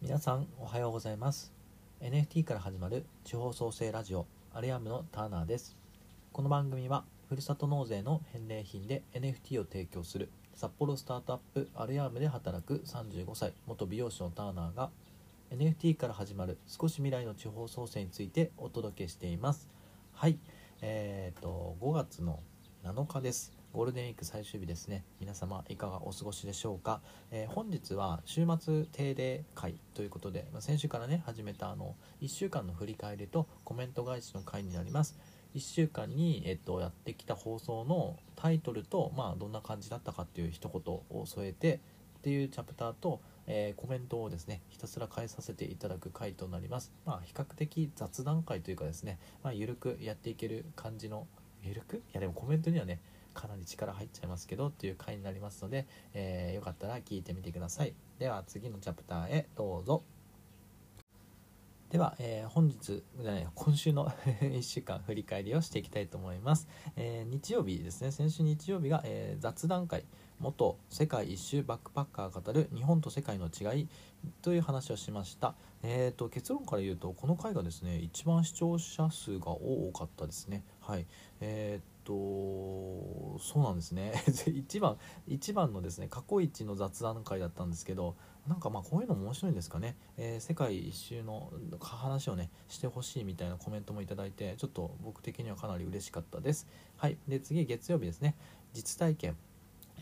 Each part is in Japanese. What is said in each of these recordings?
皆さんおはようございます。NFT から始まる地方創生ラジオアレアムのターナーです。この番組はふるさと納税の返礼品で NFT を提供する札幌スタートアップアレアームで働く35歳元美容師のターナーが NFT から始まる少し未来の地方創生についてお届けしています。はいえーと5月の7日です。ゴールデンウィーク最終日ですね。皆様いかがお過ごしでしょうか、えー、本日は週末定例会ということで、まあ、先週からね始めたあの1週間の振り返りとコメント返しの会になります。1週間に、えっと、やってきた放送のタイトルと、まあ、どんな感じだったかっていう一言を添えてっていうチャプターと、えー、コメントをですねひたすら返させていただく回となります。まあ比較的雑談会というかですね、まあ、緩くやっていける感じの緩く？いやでもコメントにはねかなり力入っちゃいますけどっていう回になりますので、えー、よかったら聞いてみてください。では次のチャプターへどうぞ。では、えー、本日じゃない今週の 1週間振り返りをしていきたいと思います、えー、日曜日ですね。先週日曜日が、えー、雑談会。元世界一周バックパッカー語る日本と世界の違いという話をしました、えーと、結論から言うとこの回がですね一番視聴者数が多かったですね。はい。えーとそうなんですね。一番一番のですね過去一の雑談会だったんですけどなんかまあこういうのも面白いんですかね、えー、世界一周の話をねしてほしいみたいなコメントもいただいてちょっと僕的にはかなり嬉しかったです。はい。で次月曜日ですね。実体験。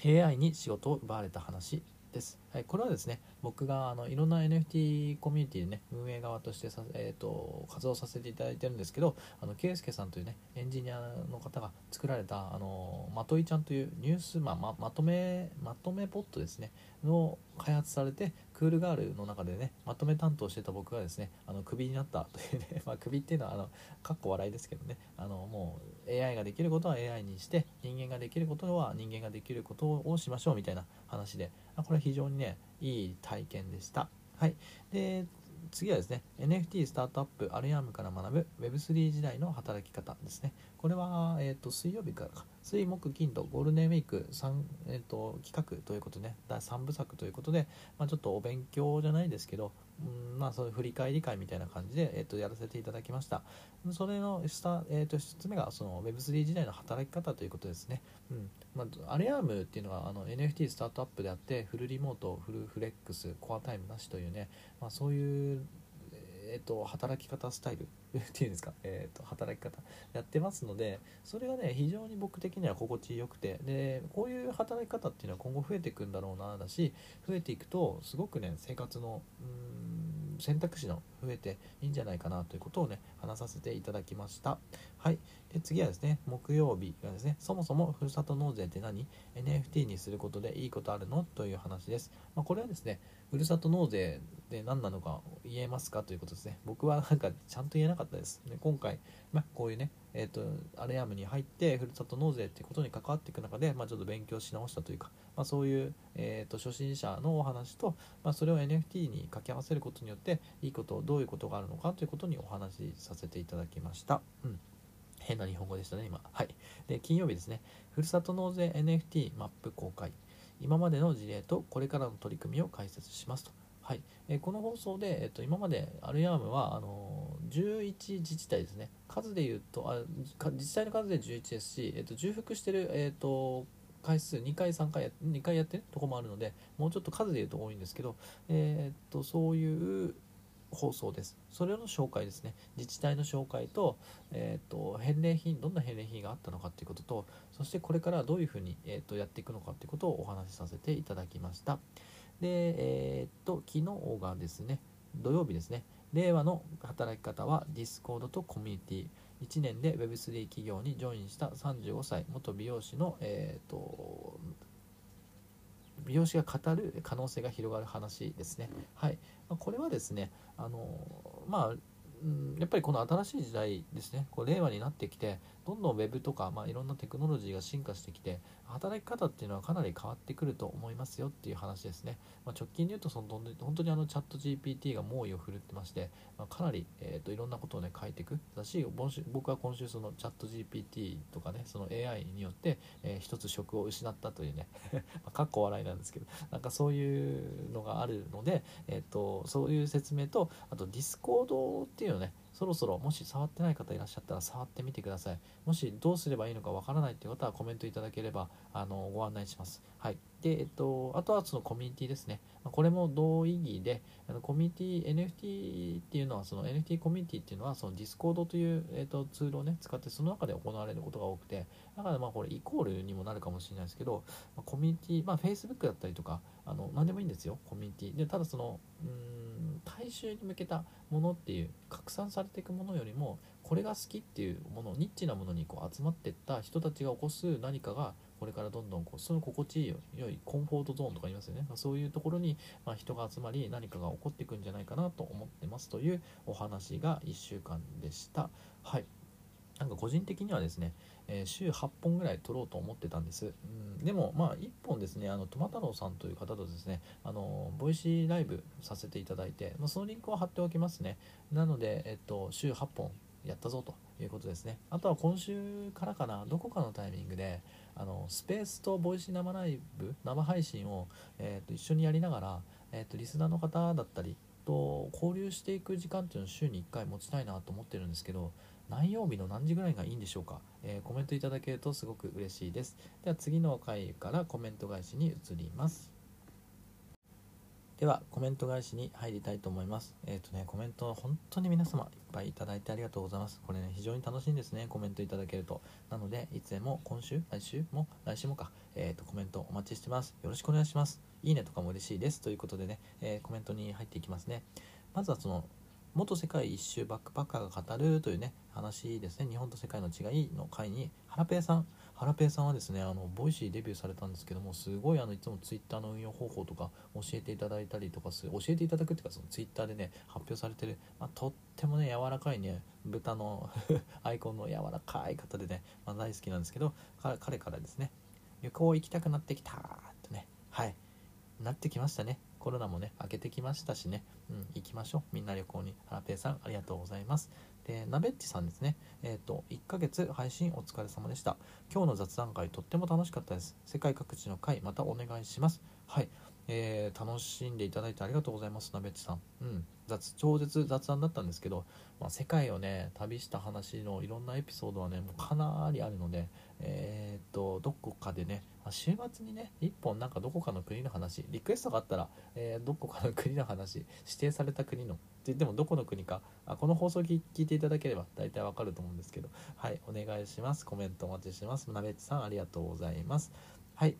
AI に仕事を奪われた話。です。はい、これはですね、僕があのいろんな NFT コミュニティでね、運営側としてさ、えーと、活動させていただいてるんですけど、あの、ケイスケさんというね、エンジニアの方が作られた、あの、まといちゃんというニュース、まあ、ままとめ、まとめポットですね、の開発されて、クールガールの中でねまとめ担当してた僕がですねあのクビになったというね、まあ、クビっていうのはあのかっこ笑いですけどねあのもう AI ができることは AI にして人間ができることは人間ができることをしましょうみたいな話であこれは非常にねいい体験でした。はい。で次はですね NFT スタートアップアルヤームから学ぶ Web3 時代の働き方ですね。これは、えーと、水曜日からか。水木金とゴールデンウィーク3、えーと、企画ということで、ね、第3部作ということで、まあ、ちょっとお勉強じゃないですけど、うんまあ、そういう振り返り会みたいな感じで、えーと、やらせていただきました。それのスタ、えー、と1つ目がその Web3 時代の働き方ということですね、うん。まあ、アレアームっていうのはあの NFT スタートアップであってフルリモートフルフレックスコアタイムなしというね、まあ、そういうえーと、働き方スタイル。っていうんですか、えーと、働き方。やってますのでそれがね非常に僕的には心地よくてでこういう働き方っていうのは今後増えていくんだろうなだし増えていくとすごくね生活のうん選択肢の増えていいんじゃないかなということをね話させていただきました。はい。で次はですね木曜日がですねそもそもふるさと納税って何？NFT にすることでいいことあるの？という話です、まあ、これはですねふるさと納税で何なのか言えますか？ということですね僕はなんかちゃんと言えなかったですで今回、まあ、こういうねえーと、アレアムに入ってふるさと納税ってことに関わっていく中で、まあ、ちょっと勉強し直したというか、まあ、そういう、えーと、初心者のお話と、まあ、それを NFT に掛け合わせることによっていいことどういうことがあるのかということにお話しさせていただきました。うん変な日本語でしたね、今。はい。で、金曜日ですね。ふるさと納税 NFT マップ公開。今までの事例とこれからの取り組みを解説しますと。はい、えこの放送で、えっと、今までアルヤームはあの11自治体ですね数でいうとあ自治体の数で11ですし、えっと、重複してる、えっと、回数2回3回や2回やってるとこもあるのでもうちょっと数でいうと多いんですけど、えっとそういう放送ですそれの紹介ですね自治体の紹介と,、えーと、返礼品どんな返礼品があったのかということとそしてこれからどういうふうに、えーとやっていくのかということをお話しさせていただきました。で、えー、と、昨日がですね、土曜日ですね、令和の働き方は Discord とコミュニティ。1年で Web3 企業にジョインした35歳元美容師の、えーと、美容師が語る可能性が広がる話ですね。はい、これはですね、あのまあやっぱりこの新しい時代ですねこう令和になってきてどんどん Web とか、まあ、いろんなテクノロジーが進化してきて働き方っていうのはかなり変わってくると思いますよっていう話ですね、まあ、直近で言うとその本当にあのチャット GPT が猛威を振るってまして、まあ、かなり、えーと、いろんなことをね変えていく。だし僕は今週そのチャット GPT とかねその AI によって、えー、一つ職を失ったというね まかっこ笑いなんですけどなんかそういうのがあるので、えーと、そういう説明とあと Discord っていうのねそろそろもし触ってない方いらっしゃったら触ってみてください。もしどうすればいいのかわからないっていう方はコメントいただければあのご案内します。はい。でえっとあとはそのコミュニティですね。これも同意義であのコミュニティ NFT っていうのはその NFT コミュニティっていうのはその Discord という、えっと、ツールをね使ってその中で行われることが多くて。だからまあこれイコールにもなるかもしれないですけどコミュニティまあ Facebook だったりとかあの何でもいいんですよコミュニティ。でただそのうん大衆に向けたものっていう拡散されていくものよりもこれが好きっていうものニッチなものにこう集まっていった人たちが起こす何かがこれからどんどんこうその心地いい良いコンフォートゾーンとか言いますよね、まあ、そういうところに、ま人が集まり何かが起こっていくんじゃないかなと思ってますというお話が1週間でした。はい。なんか個人的にはですね、えー、週8本ぐらい撮ろうと思ってたんです、うん、でもまあ1本ですねあのトマ太郎さんという方とですねあのボイシーライブさせていただいて、まあ、そのリンクを貼っておきますね。なので、えっと、週8本やったぞということですね。あとは今週からかなどこかのタイミングであのスペースと Voicy 生ライブ生配信を、えー、と一緒にやりながら、えー、とリスナーの方だったりと交流していく時間っていうのを週に1回持ちたいなと思ってるんですけど何曜日の何時ぐらいがいいんでしょうか、えー、コメントいただけるとすごく嬉しいです。では次の回からコメント返しに移ります。ではコメント返しに入りたいと思います。えっ、ー、とねコメント本当に皆様いっぱいいただいてありがとうございます。これね非常に楽しいんですね。コメントいただけると。なのでいつでも今週来週も来週もか。えっ、ー、とコメントお待ちしてます。よろしくお願いします。いいねとかも嬉しいです。ということでね、え、コメントに入っていきますね。まずはその元世界一周バックパッカーが語るというね話ですね。日本と世界の違いの回にハラペーさん。ハラペーさんはですねあの Voicy デビューされたんですけどもすごいあのいつもツイッターの運用方法とか教えていただいたりとかする教えていただくっていうかそのツイッターでね発表されてる、まあ、とってもね柔らかいね豚の アイコンの柔らかい方でね、まあ、大好きなんですけど彼からですね旅行行きたくなってきたとねはいなってきましたね。コロナもね明けてきましたしね、うん、行きましょう。みんな旅行に。ハラペーさんありがとうございます。でナベッチさんですね。えっ、ー、と1ヶ月配信お疲れ様でした。今日の雑談会とっても楽しかったです。世界各地の会またお願いします。はい。えー、楽しんでいただいてありがとうございますナベッチさん。うん。雑超絶雑談だったんですけど、まあ、世界をね旅した話のいろんなエピソードはねもうかなりあるのでえー、っとどこかでねまあ、週末にね1本なんかどこかの国の話リクエストがあったら、えー、どこかの国の話指定された国のって言ってもどこの国かあこの放送聞いていただければ大体わかると思うんですけどはいお願いします。コメントお待ちしてます。なべっちさんありがとうございます。はい。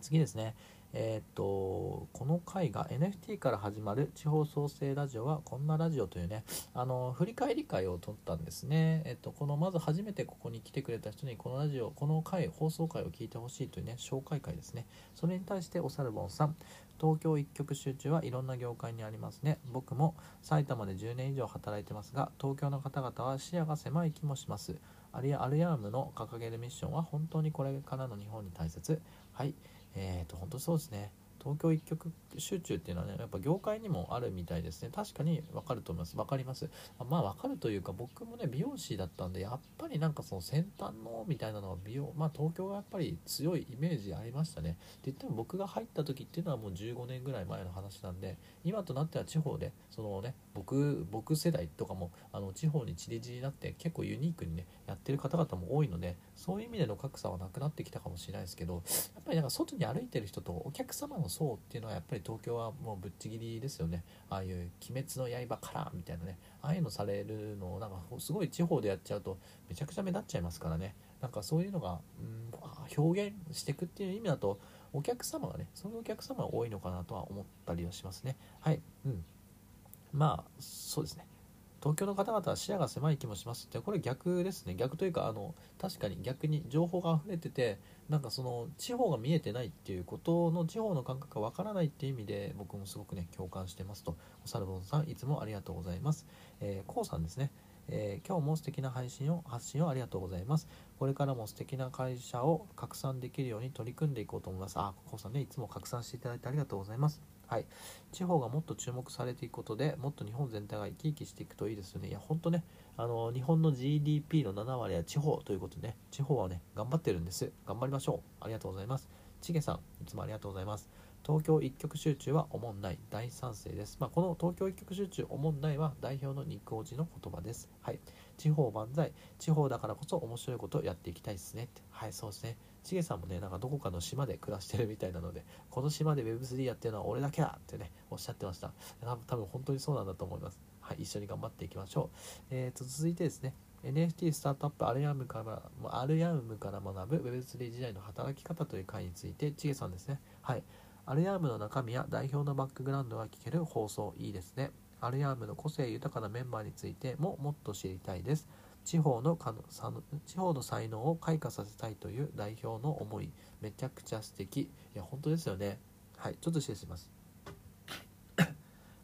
次ですね。えっ、とこの回が NFT から始まる地方創生ラジオはこんなラジオというねあの振り返り会を取ったんですね。えっ、とこのまず初めてここに来てくれた人にこのラジオこの回放送回を聞いてほしいというね紹介会ですね。それに対しておさるぼんさん東京一極集中はいろんな業界にありますね。僕も埼玉で10年以上働いてますが東京の方々は視野が狭い気もします。アリアアルヤームの掲げるミッションは本当にこれからの日本に大切。はい。えっ、ー、と、本当そうですね。東京一極集中っていうのはねやっぱ業界にもあるみたいですね。確かに分かると思います。分かります。まあ分かるというか僕もね美容師だったんでやっぱりなんかその先端のみたいなのは美容まあ東京がやっぱり強いイメージありましたね。って言っても僕が入った時っていうのはもう15年ぐらい前の話なんで今となっては地方でそのね僕僕世代とかもあの地方に散り散りになって結構ユニークにねやってる方々も多いのでそういう意味での格差はなくなってきたかもしれないですけどやっぱりなんか外に歩いてる人とお客様の層っていうのはやっぱり東京はもうぶっちぎりですよね。ああいう「鬼滅の刃」からみたいなねああいうのされるのをなんかすごい地方でやっちゃうとめちゃくちゃ目立っちゃいますからね。なんかそういうのが、うん、表現していくっていう意味だとお客様がねそういうお客様が多いのかなとは思ったりはしますね。はい。うん。まあそうですね。東京の方々は視野が狭い気もします。ってこれ逆ですね。逆というかあの確かに逆に情報が溢れててなんかその地方が見えてないっていうことの地方の感覚がわからないっていう意味で僕もすごくね共感してますと。おさるぼんさんいつもありがとうございます、えー、こうさんですね。えー今日も素敵な配信を発信をありがとうございます。これからも素敵な会社を拡散できるように取り組んでいこうと思います。あこうさんねいつも拡散していただいてありがとうございます。はい。地方がもっと注目されていくことでもっと日本全体が生き生きしていくといいですよね。いや本当ねあの日本の GDP の7割は地方ということでね地方はね頑張ってるんです。頑張りましょう。ありがとうございます。ちげさんいつもありがとうございます。東京一極集中はおもんない。大賛成です、まあ、この東京一極集中おもんないは代表の肉おじの言葉です。はい。地方万歳。地方だからこそ面白いことをやっていきたいですねって。はいそうですね。ちげさんもねなんかどこかの島で暮らしてるみたいなのでこの島で Web3 やってるのは俺だけだってねおっしゃってました。多分本当にそうなんだと思います。はい一緒に頑張っていきましょう。えー、と続いてですね。NFT スタートアップアルヤムからアルヤムから学ぶ Web3 時代の働き方という回についてちげさんですね。はい。アルヤームの中身や代表のバックグラウンドが聞ける放送いいですね。アルヤームの個性豊かなメンバーについてももっと知りたいです。地方のかのさの地方の才能を開花させたいという代表の思い、めちゃくちゃ素敵。いや、本当ですよね。はい、ちょっと失礼します。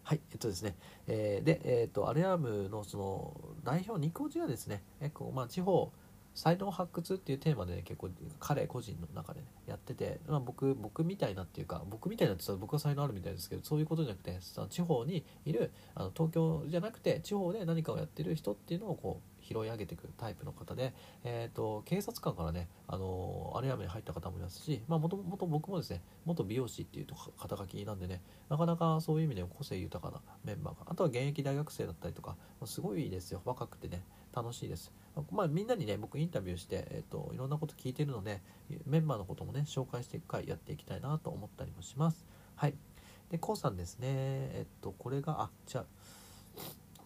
はい、えっとですね、えーで、えっと、アルヤームのその代表、ニコジがですね、結構、まあ、地方、才能発掘っていうテーマで、ね、結構彼個人の中で、ね、やってて、まあ、僕僕みたいなっていうか僕みたいなって言ったら僕は才能あるみたいですけどそういうことじゃなくてその地方にいるあの東京じゃなくて地方で何かをやってる人っていうのをこう拾い上げていくタイプの方で、えー、と警察官からね、あのアレアムに入った方もいますしもともと僕もですね元美容師っていうと肩書きなんでねなかなかそういう意味でも個性豊かなメンバーがあとは現役大学生だったりとかすごいですよ若くてね楽しいです。まあ、みんなにね、僕インタビューして、えっ、と、いろんなこと聞いてるので、メンバーのこともね、紹介していく回やっていきたいなと思ったりもします。はい。で、こうさんですね、えっと、これが、あ、じゃ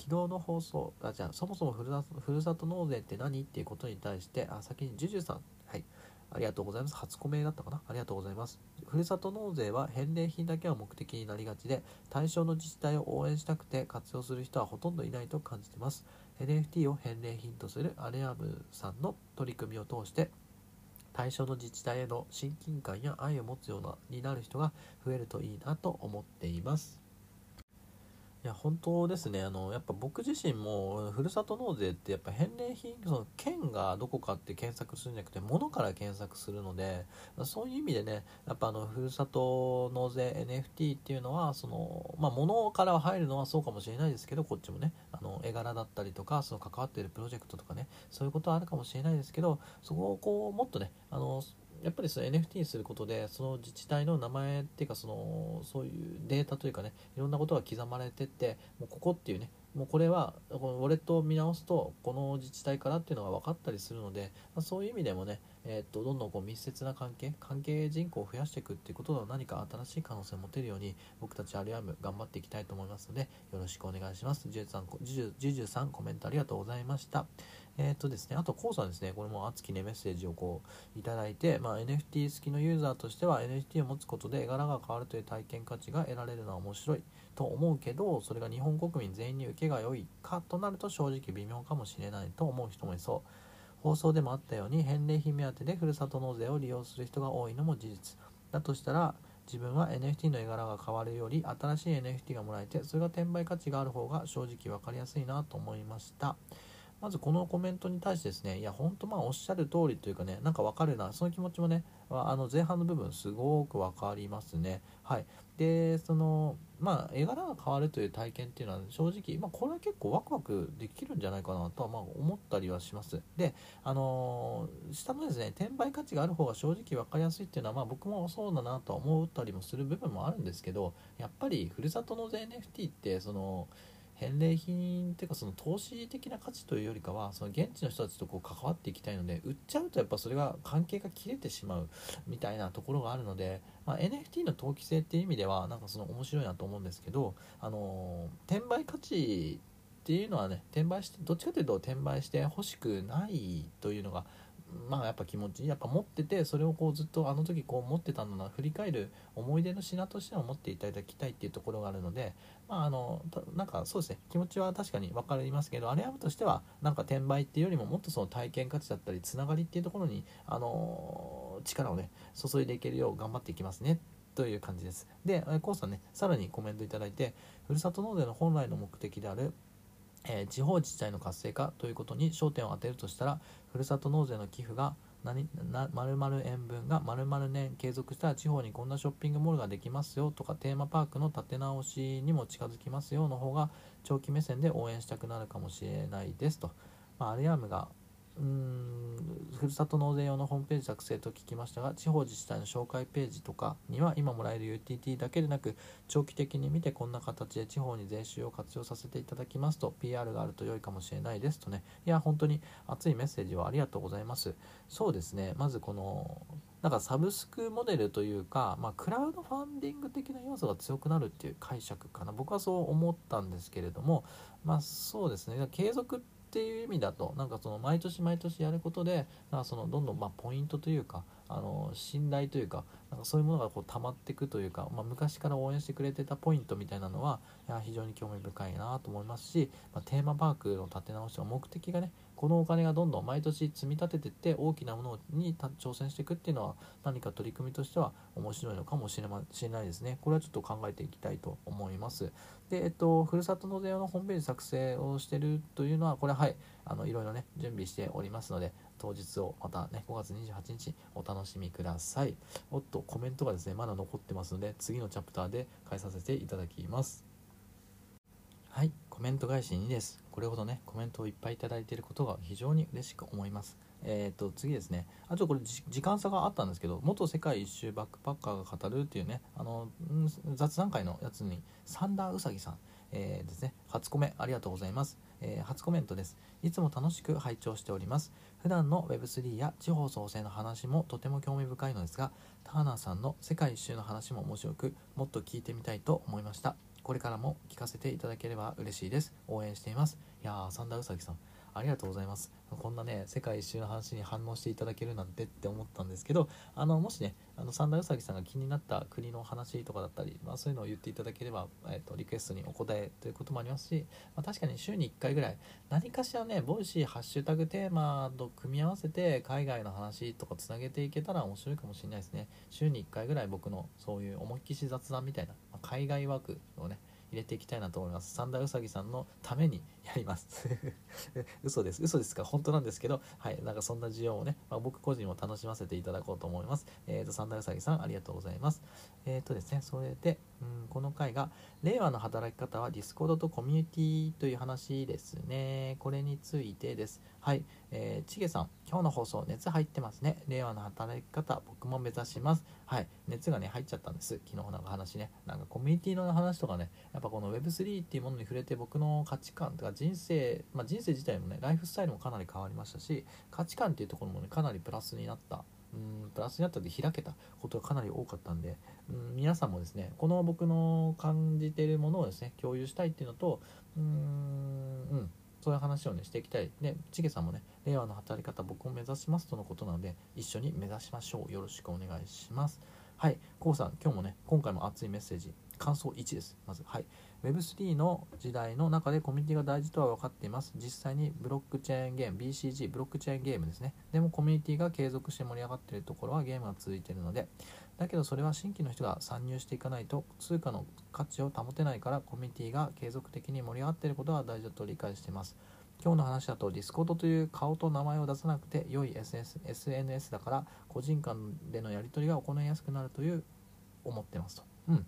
昨日の放送、あ、じゃあ、そもそもふるさふるさと納税って何っていうことに対して、あ、先にジュジュさん、はい。ありがとうございます。初コメだったかな？ありがとうございます。ふるさと納税は返礼品だけは目的になりがちで、対象の自治体を応援したくて活用する人はほとんどいないと感じてます。NFT を返礼品とするアレアムさんの取り組みを通して対象の自治体への親近感や愛を持つようなになる人が増えるといいなと思っていますいや本当ですね。あのやっぱ僕自身もふるさと納税ってやっぱ返礼品その県がどこかって検索するんじゃなくて物から検索するのでそういう意味でねやっぱあのふるさと納税 NFT っていうのはそのまあ物から入るのはそうかもしれないですけどこっちもねあの絵柄だったりとかその関わっているプロジェクトとかねそういうことはあるかもしれないですけどそこをこうもっとねあのやっぱりその NFT にすることでその自治体の名前っていうかそのそういうデータというかねいろんなことが刻まれてってもうここっていうねもうこれはこのウォレットを見直すとこの自治体からっていうのが分かったりするので、まあ、そういう意味でもね、えー、っとどんどんこう密接な関係関係人口を増やしていくっていうことは何か新しい可能性を持てるように僕たちアルヤム頑張っていきたいと思いますのでよろしくお願いします。ジュジュさんジュジュジュさんコメントありがとうございました。えっ、とですね、あと、コウさんですね、これも熱きね、メッセージをこう、いただいて、まあ、NFT 好きのユーザーとしては、NFT を持つことで絵柄が変わるという体験価値が得られるのは面白いと思うけど、それが日本国民全員に受けが良いかとなると正直微妙かもしれないと思う人もいそう。放送でもあったように、返礼品目当てでふるさと納税を利用する人が多いのも事実。だとしたら、自分は NFT の絵柄が変わるより新しい NFT がもらえてそれが転売価値がある方が正直分かりやすいなと思いましたまずこのコメントに対してですね、いや、本当まあおっしゃる通りというかね、なんかわかるな、その気持ちもね、あの前半の部分すごくわかりますね。はい。で、その、まあ絵柄が変わるという体験っていうのは正直、まあこれは結構ワクワクできるんじゃないかなとはまあ思ったりはします。で、あのー、下のですね、転売価値がある方が正直分かりやすいっていうのはまあ僕もそうだなとは思ったりもする部分もあるんですけど、やっぱりふるさと納税 NFT ってその、返礼品っていうかその投資的な価値というよりかはその現地の人たちとこう関わっていきたいので売っちゃうとやっぱそれが関係が切れてしまうみたいなところがあるので、まあ、NFT の投機性っていう意味ではなんかその面白いなと思うんですけどあの転売価値っていうのはね転売してどっちかというと転売して欲しくないというのがまあやっぱ気持ちやっぱ持っててそれをこうずっとあの時こう持ってたんだな振り返る思い出の品としては持っていただきたいっていうところがあるのでまああのなんかそうですね気持ちは確かに分かりますけどあれやむとしてはなんか転売っていうよりももっとその体験価値だったりつながりっていうところにあの力をね注いでいけるよう頑張っていきますねという感じです。でコウさんねさらにコメントいただいてふるさと納税の本来の目的であるえー、地方自治体の活性化ということに焦点を当てるとしたらふるさと納税の寄付が何な〇〇円分が〇〇年継続したら地方にこんなショッピングモールができますよとかテーマパークの立て直しにも近づきますよの方が長期目線で応援したくなるかもしれないですと、まあ、アリアームがうーんふるさと納税用のホームページ作成と聞きましたが地方自治体の紹介ページとかには今もらえる UTT だけでなく長期的に見てこんな形で地方に税収を活用させていただきますと PR があると良いかもしれないですとね。いや本当に熱いメッセージをありがとうございます。そうですね。まずこのなんかサブスクモデルというか、まあ、クラウドファンディング的な要素が強くなるっていう解釈かな。僕はそう思ったんですけれどもまあそうですね。継続ってっていう意味だとなんかその毎年毎年やることでなんかそのどんどんまポイントというかあの信頼というかなんかそういうものがこう溜まっていくというか、まあ、昔から応援してくれてたポイントみたいなのはいや非常に興味深いなと思いますし、まあ、テーマパークの立て直しの目的がねこのお金がどんどん毎年積み立ててって大きなものに挑戦していくっていうのは何か取り組みとしては面白いのかもしれないですね。これはちょっと考えていきたいと思います。でえっとふるさと納税用のホームページ作成をしてるというのはこれははいあのいろいろね準備しておりますので当日をまたね5月28日お楽しみください。おっとコメントがですねまだ残ってますので次のチャプターで返させていただきます。はいコメント返し2です。これほどねコメントをいっぱいいただいていることが非常に嬉しく思います。えー、と次ですね。あとこれ時間差があったんですけど元世界一周バックパッカーが語るっていうねあの雑談会のやつにサンダーウサギさん、えー、ですね。初コメありがとうございます。えー、初コメントです。いつも楽しく拝聴しております。普段の Web3 や地方創生の話もとても興味深いのですが、ターナーさんの世界一周の話も面白く、もっと聞いてみたいと思いました。これからも聞かせていただければ嬉しいです。応援しています。いやー、サンダーウサギさん、ありがとうございます。こんなね、世界一周の話に反応していただけるなんてって思ったんですけど、あの、もしね、あの、三田うさぎさんが気になった国の話とかだったり、まあそういうのを言っていただければ、えっ、ー、と、リクエストにお答えということもありますし、まあ確かに週に1回ぐらい、何かしらね、ボイシーハッシュタグテーマと組み合わせて、海外の話とかつなげていけたら面白いかもしれないですね。週に1回ぐらい僕のそういう思いっきし雑談みたいな、まあ、海外枠をね、入れていきたいなと思います。三田うさぎさんのためにやります。嘘です。嘘ですか？本当なんですけど、はい。なんかそんな需要をね、まあ、僕個人も楽しませていただこうと思います。えっ、ー、と、三田うさぎさん、ありがとうございます。えっ、ー、とですね、それで、うん、この回が、令和の働き方は Discord とコミュニティという話ですね。これについてです。はい。えー、ちげさん、今日の放送熱入ってますね。令和の働き方、僕も目指します。はい。熱がね、入っちゃったんです。昨日なんか話ね。なんかコミュニティの話とかね、やっぱこの Web3 っていうものに触れて僕の価値観とか人生、まあ、人生自体もね、ライフスタイルもかなり変わりましたし、価値観っていうところもね、かなりプラスになった。うんプラスになったで開けたことがかなり多かったんで、うん皆さんもですねこの僕の感じてるものをですね共有したいっていうのとうんうんそういう話をねしていきたい。でちげさんもね令和の働き方僕を目指しますとのことなので一緒に目指しましょう。よろしくお願いします。はい。こうさん今日もね今回も熱いメッセージ。感想1です。まずはい。Web3 の時代の中でコミュニティが大事とは分かっています。実際にブロックチェーンゲーム、BCG、ブロックチェーンゲームですね。でもコミュニティが継続して盛り上がっているところはゲームが続いているので、だけどそれは新規の人が参入していかないと通貨の価値を保てないからコミュニティが継続的に盛り上がっていることは大事だと理解しています。今日の話だと Discord という顔と名前を出さなくて良い SNS だから個人間でのやり取りが行いやすくなるという思ってますと。うん。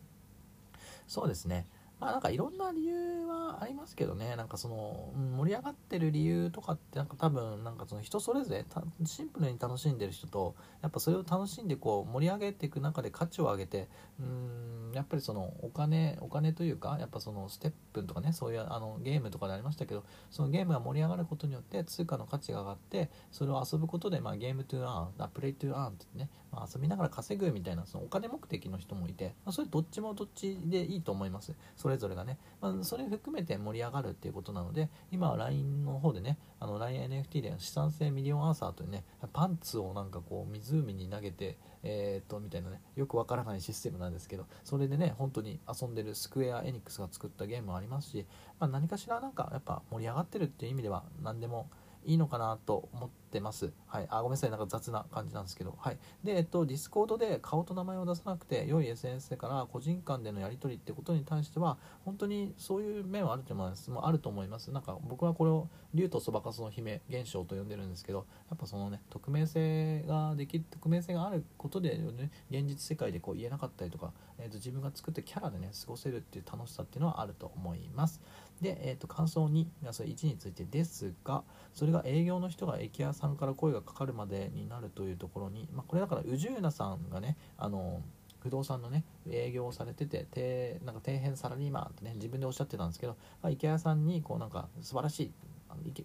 そうですね。まあなんかいろんな理由はありますけどね。なんかその、盛り上がってる理由とかってなんか多分なんかその人それぞれシンプルに楽しんでる人とやっぱそれを楽しんでこう盛り上げていく中で価値を上げてうんやっぱりそのお金お金というかやっぱそのステップとかねそういうあのゲームとかでありましたけどそのゲームが盛り上がることによって通貨の価値が上がってそれを遊ぶことで、まあ、 game to earn play to earn ってね、まあ、遊びながら稼ぐみたいなそのお金目的の人もいて、まあ、それどっちもどっちでいいと思います。そそれぞれがね、まあ、それ含めて盛り上がるっていうことなので今は LINE の方でねあの LINE NFT で資産性ミリオンアーサーというねパンツをなんかこう湖に投げてえー、とみたいなねよくわからないシステムなんですけどそれでね本当に遊んでるスクエア・エニックスが作ったゲームもありますし、まあ、何かしらなんかやっぱ盛り上がってるっていう意味では何でもいいのかなと思ってってます。はい。あ、ごめんなさい。なんか雑な感じなんですけど。はい。で、えっと、 Discord で顔と名前を出さなくて良い SNS から個人間でのやり取りってことに対しては、本当にそういう面はあると思います。もあると思います。なんか僕はこれを竜とそばかすの姫現象と呼んでるんですけど、やっぱそのね、匿名性ができる、匿名性があることで、ね、現実世界でこう言えなかったりとか、えっと、自分が作ったキャラでね、過ごせるっていう楽しさっていうのはあると思います。で、えー、と感想2それ1についてですがそれが営業の人が駅屋さんから声がかかるまでになるというところに、まあ、これだから宇宙なさんがねあの不動産のね営業をされてて低なんか底辺サラリーマンってね自分でおっしゃってたんですけど、まあ、池谷さんにこうなんか素晴らしい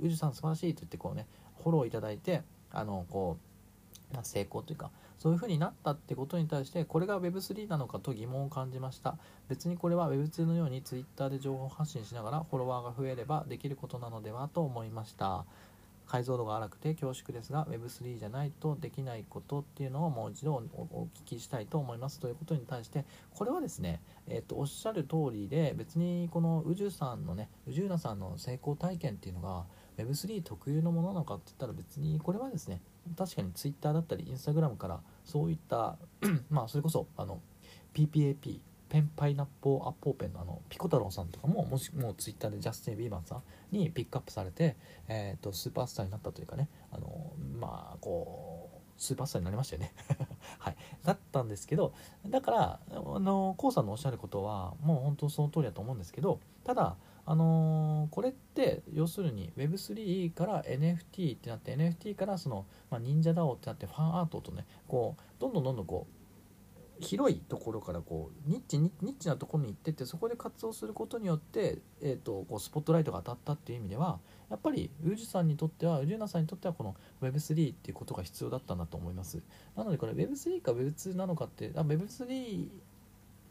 宇宙さん素晴らしいと言ってこうねフォローいただいてあのこう成功というかそういう風になったってことに対してこれが Web3 なのかと疑問を感じました。別にこれは Web2 のように Twitter で情報発信しながらフォロワーが増えればできることなのではと思いました。解像度が荒くて恐縮ですが Web3 じゃないとできないことっていうのをもう一度お聞きしたいと思いますということに対してこれはですね、えー、とおっしゃる通りで別にこの宇宙さんのね宇宙なさんの成功体験っていうのが Web3 特有のものなのかって言ったら別にこれはですね確かに Twitter だったり Instagram からそういった まあそれこそあの PPAP ペンパイナッポーアッポーペンのあのピコ太郎さんとかももしもうツイッターでジャスティン・ビーバンさんにピックアップされて、えーと、スーパースターになったというかねあのまあこうスーパースターになりましたよね。はい。だったんですけどだからあの k o さんのおっしゃることはもう本当その通りだと思うんですけどただあのー、これって要するに Web3 から NFT ってなって NFT からその、まあ、忍者 DAO ってなってファンアートとねこうどんどんどんどんこう広いところからこうニッチニッチなところに行ってってそこで活動することによって、えーと、こうスポットライトが当たったっていう意味ではやっぱりウージュさんにとってはウジュナさんにとってはこの Web3 っていうことが必要だったんだと思います。なのでこれ Web3 か Web2 なのかってあ Web3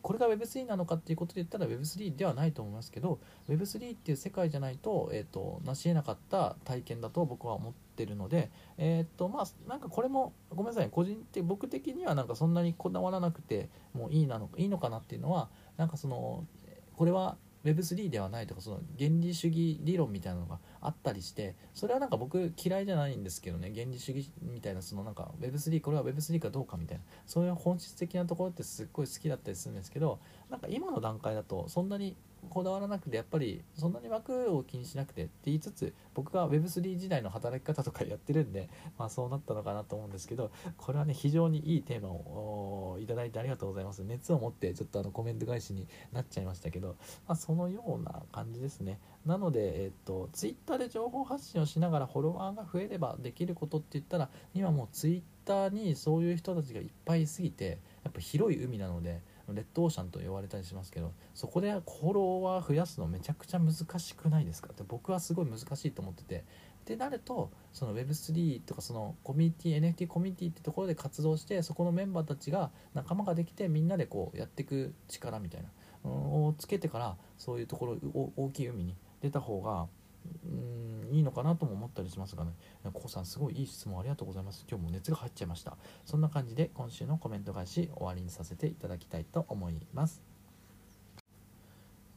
これが Web3 なのかっていうことで言ったら Web3 ではないと思いますけど Web3 っていう世界じゃないと,、えーと、成し得なかった体験だと僕は思っててるのでえっ、とまあなんかこれもごめんなさい個人的僕的にはなんかそんなにこだわらなくてもういいなのいいのかなっていうのはなんかそのこれは Web3 ではないとかその原理主義理論みたいなのがあったりしてそれはなんか僕嫌いじゃないんですけどね原理主義みたいなそのなんか Web3 これは Web3 かどうかみたいなそういう本質的なところってすっごい好きだったりするんですけどなんか今の段階だとそんなにこだわらなくてやっぱりそんなに枠を気にしなくてって言いつつ僕が Web3 時代の働き方とかやってるんで、まあ、そうなったのかなと思うんですけどこれはね非常にいいテーマをいただいてありがとうございます。熱を持ってちょっとあのコメント返しになっちゃいましたけど、まあ、そのような感じですね。なので、えっと、Twitter で情報発信をしながらフォロワーが増えればできることって言ったら今もう Twitter にそういう人たちがいっぱいいすぎてやっぱ広い海なのでレッドオーシャンと言われたりしますけどそこでフォロワー増やすのめちゃくちゃ難しくないですか？って僕はすごい難しいと思ってて。ってなるとその Web3 とかそのコミュニティ NFT コミュニティってところで活動してそこのメンバーたちが仲間ができてみんなでこうやっていく力みたいなをつけてからそういうところ大きい海に出た方がうんいいのかなとも思ったりしますがね、こうさんすごいいい質問ありがとうございます。今日も熱が入っちゃいました。そんな感じで今週のコメント返し終わりにさせていただきたいと思います。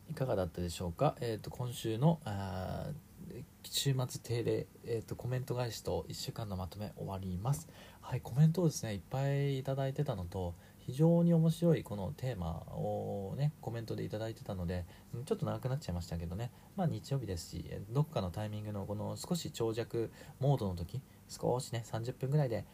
いかがだったでしょうか、えーと、今週のあ週末定例、えーと、コメント返しと1週間のまとめ終わります。はい、コメントをですね、いっぱいいただいてたのと、非常に面白いこのテーマをねコメントで頂いてたのでちょっと長くなっちゃいましたけどね。まあ日曜日ですしどっかのタイミングのこの少し長尺モードの時少しね30分ぐらいで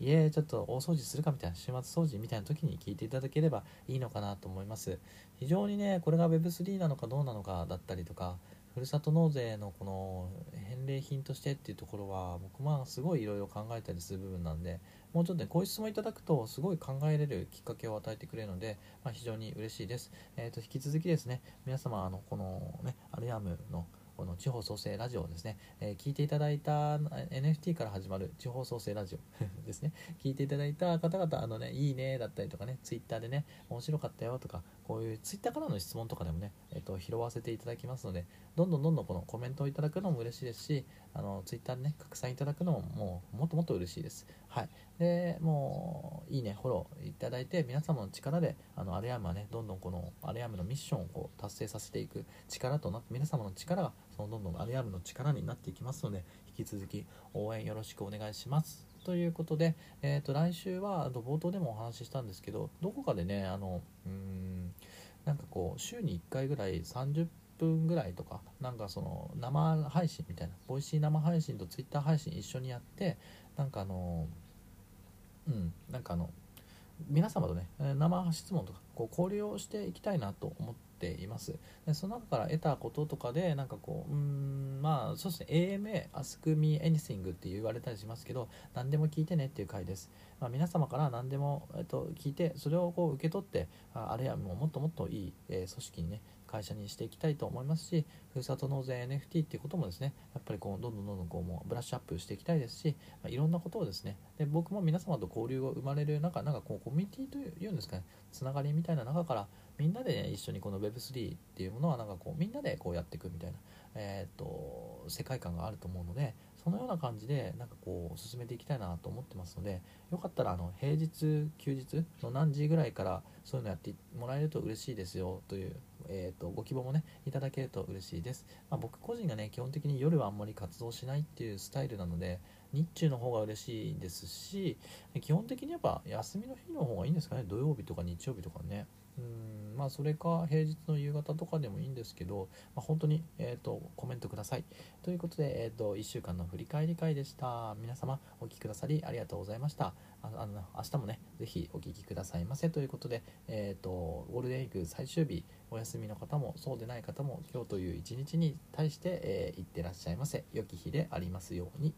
家ちょっと大掃除するかみたいな週末掃除みたいな時に聞いていただければいいのかなと思います。非常にねこれが Web3 なのかどうなのかだったりとかふるさと納税のこの返礼品としてっていうところは僕まあすごいいろいろ考えたりする部分なんでもうちょっとねこういう質問いただくとすごい考えれるきっかけを与えてくれるので、まあ、非常に嬉しいです、えーと、引き続きですね皆様あのこのねアルアムのこの地方創生ラジオですね、えー、聞いていただいた NFT から始まる地方創生ラジオ ですね、聞いていただいた方々、あのね、いいねだったりとかね、Twitter でね、面白かったよとか、こういう Twitter からの質問とかでもね、えっ、ー、と、拾わせていただきますので、どんどんどんどんこのコメントをいただくのも嬉しいですし、あの、Twitter でね、拡散いただくのももう、もっともっと嬉しいです。はい、でもういいねフォローいただいて皆様の力であのアレアムはねどんどんこのアレアムのミッションをこう達成させていく力となって皆様の力がそのどんどんアレアムの力になっていきますので引き続き応援よろしくお願いしますということで、えー、と来週はあと冒頭でもお話ししたんですけどどこかでねあのうんなんかこう週に1回ぐらい30分ぐらいとかなんかその生配信みたいな Voicy 生配信とツイッター配信一緒にやってなんかあのうんなんかあの皆様とね生質問とかこう交流をしていきたいなと思っています。でその中から得たこととかでなんかこううんまあそうですね AMA Ask Me Anything って言われたりしますけど何でも聞いてねっていう回です、まあ、皆様から何でも、えっと、聞いてそれをこう受け取ってああるいはもうもっともっといい、えー、組織にね会社にしていきたいと思いますしふるさと納税 NFT っていうこともですねやっぱりこうどんどんどんどんこうもうブラッシュアップしていきたいですし、まあ、いろんなことをですねで僕も皆様と交流が生まれる中なんかこうコミュニティというんですかねつながりみたいな中からみんなで、ね、一緒にこの Web3 っていうものはなんかこうみんなでこうやっていくみたいな、えー、っと世界観があると思うのでそのような感じでなんかこう進めていきたいなと思ってますのでよかったらあの平日休日の何時ぐらいからそういうのやってもらえると嬉しいですよというえーと、ご希望もねいただけると嬉しいです、まあ、僕個人がね基本的に夜はあんまり活動しないっていうスタイルなので日中の方が嬉しいですし基本的にやっぱ休みの日の方がいいんですかね。土曜日とか日曜日とかね。うんまあそれか平日の夕方とかでもいいんですけど、まあ、本当に、えーと、コメントください。ということで、えーと、1週間の振り返り会でした。皆様お聴きくださりありがとうございました。ああの明日もねぜひお聴きくださいませ。ということで、えー、とゴールデンウィーク最終日お休みの方もそうでない方も今日という一日に対して、えー、いってらっしゃいませ。良き日でありますように。